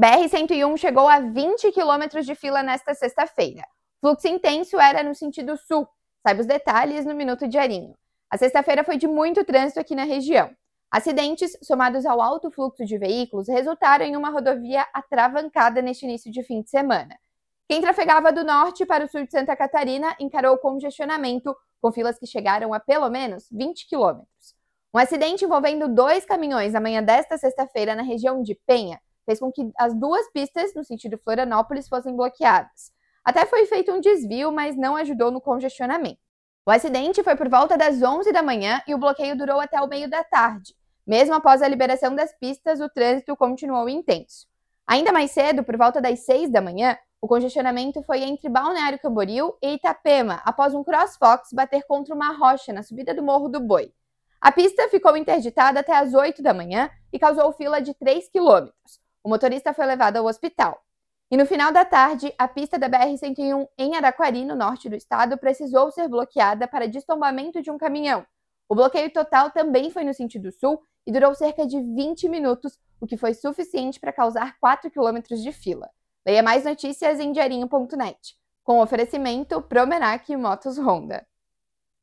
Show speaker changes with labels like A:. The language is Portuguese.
A: BR-101 chegou a 20 quilômetros de fila nesta sexta-feira. Fluxo intenso era no sentido sul. Saiba os detalhes no Minuto Diarinho. A sexta-feira foi de muito trânsito aqui na região. Acidentes, somados ao alto fluxo de veículos, resultaram em uma rodovia atravancada neste início de fim de semana. Quem trafegava do norte para o sul de Santa Catarina encarou congestionamento, com filas que chegaram a pelo menos 20 quilômetros. Um acidente envolvendo dois caminhões na manhã desta sexta-feira na região de Penha fez com que as duas pistas no sentido Florianópolis fossem bloqueadas. Até foi feito um desvio, mas não ajudou no congestionamento. O acidente foi por volta das 11 da manhã e o bloqueio durou até o meio da tarde. Mesmo após a liberação das pistas, o trânsito continuou intenso. Ainda mais cedo, por volta das 6 da manhã, o congestionamento foi entre Balneário Camboriú e Itapema, após um CrossFox bater contra uma rocha na subida do Morro do Boi. A pista ficou interditada até as 8 da manhã e causou fila de 3 quilômetros. O motorista foi levado ao hospital. E no final da tarde, a pista da BR-101 em Araquari, no norte do estado, precisou ser bloqueada para destombamento de um caminhão. O bloqueio total também foi no sentido sul e durou cerca de 20 minutos, o que foi suficiente para causar 4 quilômetros de fila. Leia mais notícias em diarinho.net. Com oferecimento Promenac e Motos Honda.